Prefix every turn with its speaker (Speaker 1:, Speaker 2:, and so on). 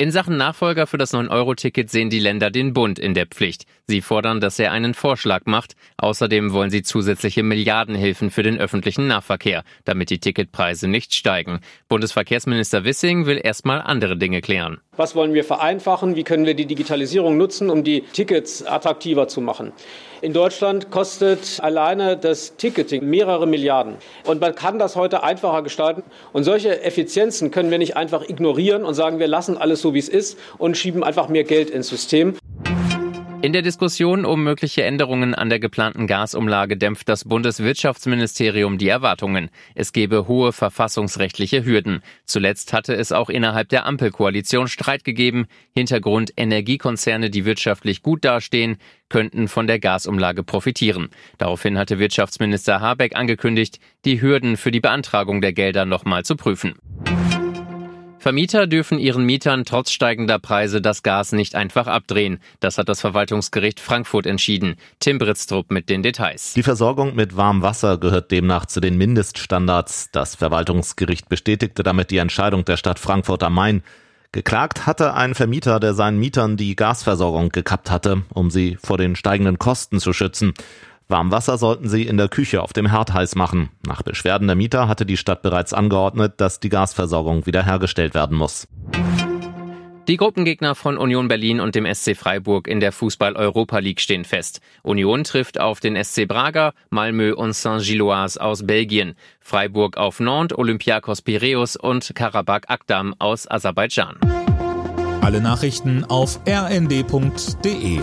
Speaker 1: In Sachen Nachfolger für das 9-Euro-Ticket sehen die Länder den Bund in der Pflicht. Sie fordern, dass er einen Vorschlag macht. Außerdem wollen sie zusätzliche Milliardenhilfen für den öffentlichen Nahverkehr, damit die Ticketpreise nicht steigen. Bundesverkehrsminister Wissing will erstmal andere Dinge klären.
Speaker 2: Was wollen wir vereinfachen? Wie können wir die Digitalisierung nutzen, um die Tickets attraktiver zu machen? In Deutschland kostet alleine das Ticketing mehrere Milliarden. Und man kann das heute einfacher gestalten. Und solche Effizienzen können wir nicht einfach ignorieren und sagen, wir lassen alles so, wie es ist und schieben einfach mehr Geld ins System.
Speaker 1: In der Diskussion um mögliche Änderungen an der geplanten Gasumlage dämpft das Bundeswirtschaftsministerium die Erwartungen. Es gebe hohe verfassungsrechtliche Hürden. Zuletzt hatte es auch innerhalb der Ampelkoalition Streit gegeben. Hintergrund Energiekonzerne, die wirtschaftlich gut dastehen, könnten von der Gasumlage profitieren. Daraufhin hatte Wirtschaftsminister Habeck angekündigt, die Hürden für die Beantragung der Gelder nochmal zu prüfen. Vermieter dürfen ihren Mietern trotz steigender Preise das Gas nicht einfach abdrehen. Das hat das Verwaltungsgericht Frankfurt entschieden. Tim Britztrup mit den Details.
Speaker 3: Die Versorgung mit warmem Wasser gehört demnach zu den Mindeststandards. Das Verwaltungsgericht bestätigte damit die Entscheidung der Stadt Frankfurt am Main. Geklagt hatte ein Vermieter, der seinen Mietern die Gasversorgung gekappt hatte, um sie vor den steigenden Kosten zu schützen. Warmwasser sollten sie in der Küche auf dem Herd heiß machen. Nach Beschwerden der Mieter hatte die Stadt bereits angeordnet, dass die Gasversorgung wiederhergestellt werden muss.
Speaker 1: Die Gruppengegner von Union Berlin und dem SC Freiburg in der Fußball-Europa League stehen fest. Union trifft auf den SC Braga, Malmö und Saint-Gilloise aus Belgien, Freiburg auf Nantes, Olympiakos Piräus und Karabakh Akdam aus Aserbaidschan.
Speaker 4: Alle Nachrichten auf rnd.de